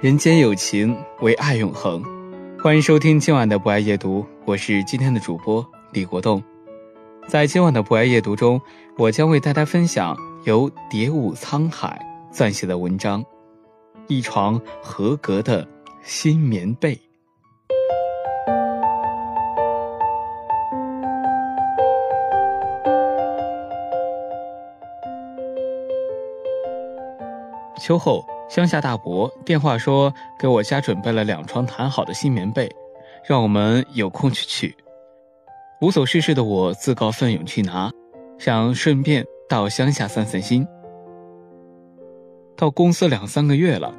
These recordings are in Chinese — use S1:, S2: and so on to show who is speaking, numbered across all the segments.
S1: 人间有情，唯爱永恒。欢迎收听今晚的不爱夜读，我是今天的主播李国栋。在今晚的不爱夜读中，我将为大家分享由蝶舞沧海撰写的文章《一床合格的新棉被》。秋后。乡下大伯电话说，给我家准备了两床弹好的新棉被，让我们有空去取。无所事事的我自告奋勇去拿，想顺便到乡下散散心。到公司两三个月了，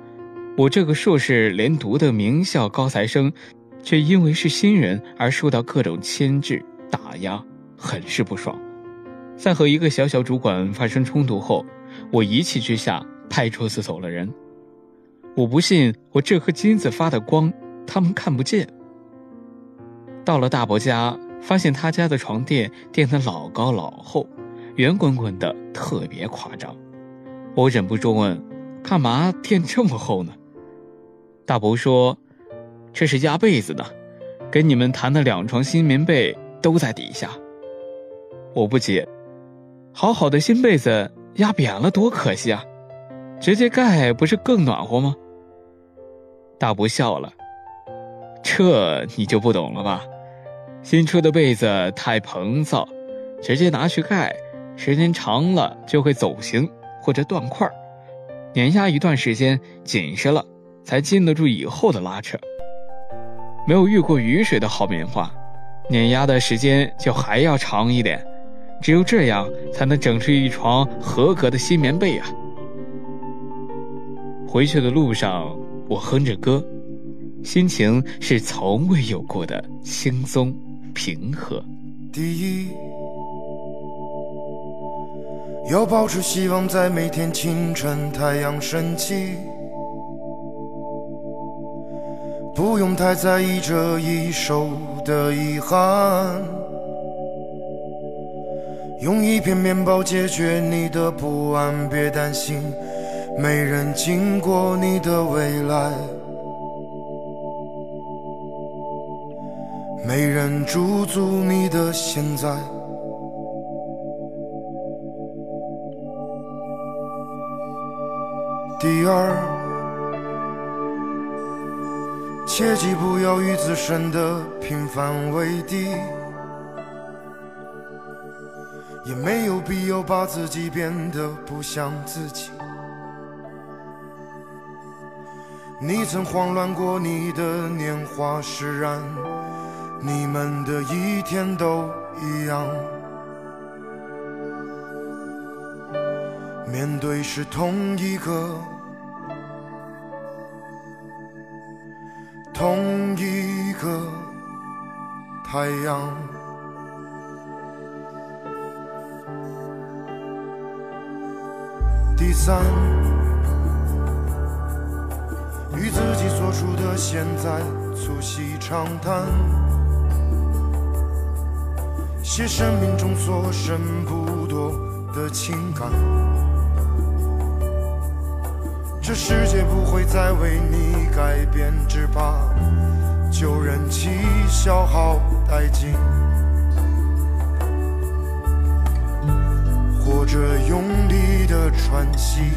S1: 我这个硕士连读的名校高材生，却因为是新人而受到各种牵制打压，很是不爽。在和一个小小主管发生冲突后，我一气之下。派出所走了人，我不信我这颗金子发的光，他们看不见。到了大伯家，发现他家的床垫垫得老高老厚，圆滚滚的，特别夸张。我忍不住问：“干嘛垫这么厚呢？”大伯说：“这是压被子的，给你们弹的两床新棉被都在底下。”我不解：“好好的新被子压扁了，多可惜啊！”直接盖不是更暖和吗？大伯笑了，这你就不懂了吧？新出的被子太膨胀，直接拿去盖，时间长了就会走形或者断块儿碾压一段时间紧实了，才经得住以后的拉扯。没有遇过雨水的好棉花，碾压的时间就还要长一点，只有这样才能整出一床合格的新棉被啊！回去的路上，我哼着歌，心情是从未有过的轻松平和。
S2: 第一，要保持希望，在每天清晨太阳升起，不用太在意这一手的遗憾，用一片面包解决你的不安，别担心。没人经过你的未来，没人驻足你的现在。第二，切记不要与自身的平凡为敌，也没有必要把自己变得不像自己。你曾慌乱过你的年华释然，你们的一天都一样。面对是同一个，同一个太阳。第三。与自己所处的现在促膝长谈，写生命中所剩不多的情感。这世界不会再为你改变，只怕旧人气消耗殆尽，或者用力的喘息。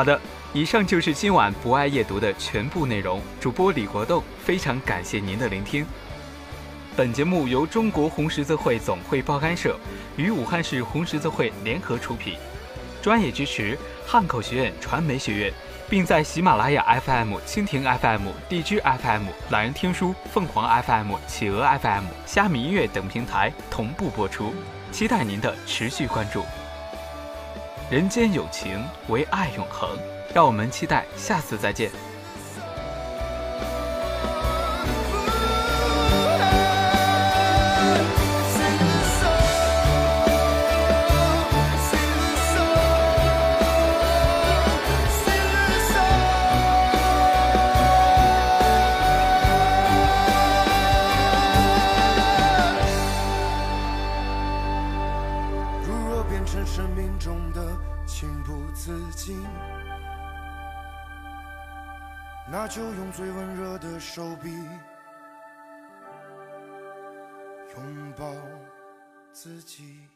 S1: 好的以上就是今晚不爱夜读的全部内容。主播李国栋，非常感谢您的聆听。本节目由中国红十字会总会报刊社与武汉市红十字会联合出品，专业支持汉口学院传媒学院，并在喜马拉雅 FM、蜻蜓 FM、荔枝 FM、懒人听书、凤凰 FM、企鹅 FM、虾米音乐等平台同步播出，期待您的持续关注。人间有情，唯爱永恒。让我们期待下次再见。
S2: 自己，那就用最温热的手臂拥抱自己。